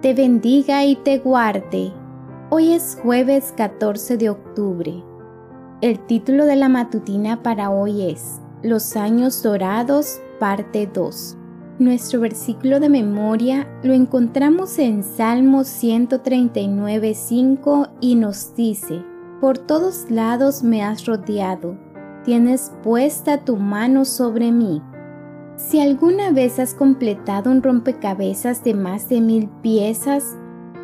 te bendiga y te guarde. Hoy es jueves 14 de octubre. El título de la matutina para hoy es Los años dorados, parte 2. Nuestro versículo de memoria lo encontramos en Salmo 139.5 y nos dice, Por todos lados me has rodeado, tienes puesta tu mano sobre mí. Si alguna vez has completado un rompecabezas de más de mil piezas,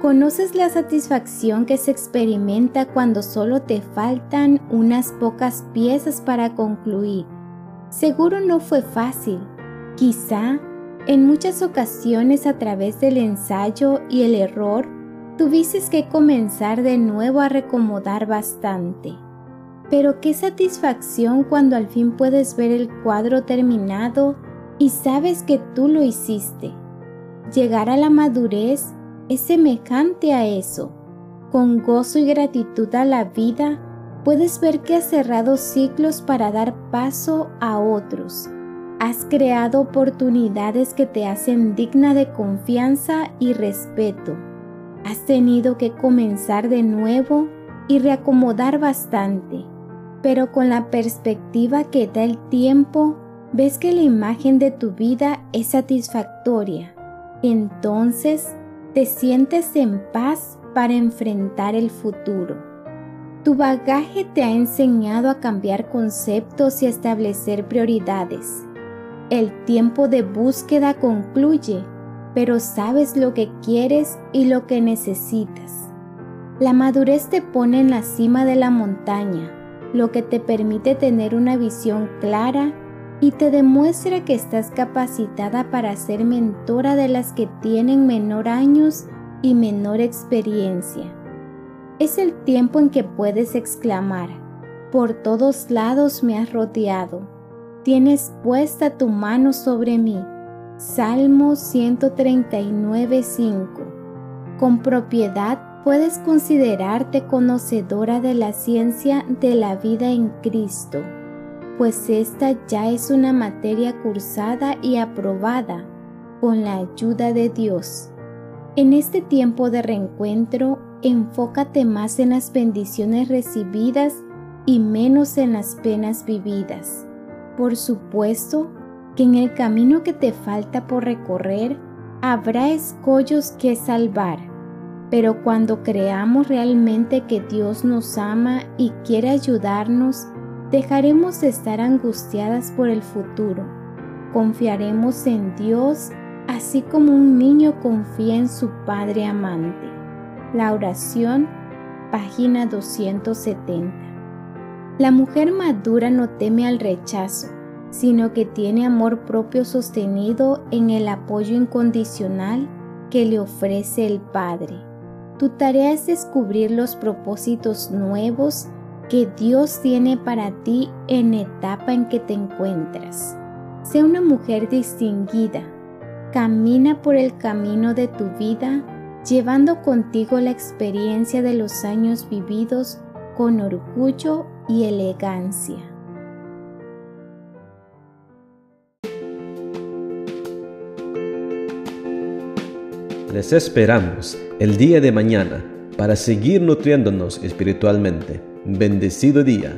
conoces la satisfacción que se experimenta cuando solo te faltan unas pocas piezas para concluir. Seguro no fue fácil. Quizá en muchas ocasiones a través del ensayo y el error, tuviste que comenzar de nuevo a recomodar bastante. Pero qué satisfacción cuando al fin puedes ver el cuadro terminado y sabes que tú lo hiciste. Llegar a la madurez es semejante a eso. Con gozo y gratitud a la vida, puedes ver que has cerrado ciclos para dar paso a otros Has creado oportunidades que te hacen digna de confianza y respeto. Has tenido que comenzar de nuevo y reacomodar bastante, pero con la perspectiva que da el tiempo, ves que la imagen de tu vida es satisfactoria. Entonces te sientes en paz para enfrentar el futuro. Tu bagaje te ha enseñado a cambiar conceptos y establecer prioridades. El tiempo de búsqueda concluye, pero sabes lo que quieres y lo que necesitas. La madurez te pone en la cima de la montaña, lo que te permite tener una visión clara y te demuestra que estás capacitada para ser mentora de las que tienen menor años y menor experiencia. Es el tiempo en que puedes exclamar, por todos lados me has rodeado tienes puesta tu mano sobre mí. Salmo 139.5. Con propiedad puedes considerarte conocedora de la ciencia de la vida en Cristo, pues esta ya es una materia cursada y aprobada con la ayuda de Dios. En este tiempo de reencuentro, enfócate más en las bendiciones recibidas y menos en las penas vividas. Por supuesto que en el camino que te falta por recorrer habrá escollos que salvar, pero cuando creamos realmente que Dios nos ama y quiere ayudarnos, dejaremos de estar angustiadas por el futuro. Confiaremos en Dios así como un niño confía en su Padre amante. La oración, página 270. La mujer madura no teme al rechazo, sino que tiene amor propio sostenido en el apoyo incondicional que le ofrece el Padre. Tu tarea es descubrir los propósitos nuevos que Dios tiene para ti en etapa en que te encuentras. Sé una mujer distinguida. Camina por el camino de tu vida llevando contigo la experiencia de los años vividos con orgullo y elegancia. Les esperamos el día de mañana para seguir nutriéndonos espiritualmente. Bendecido día.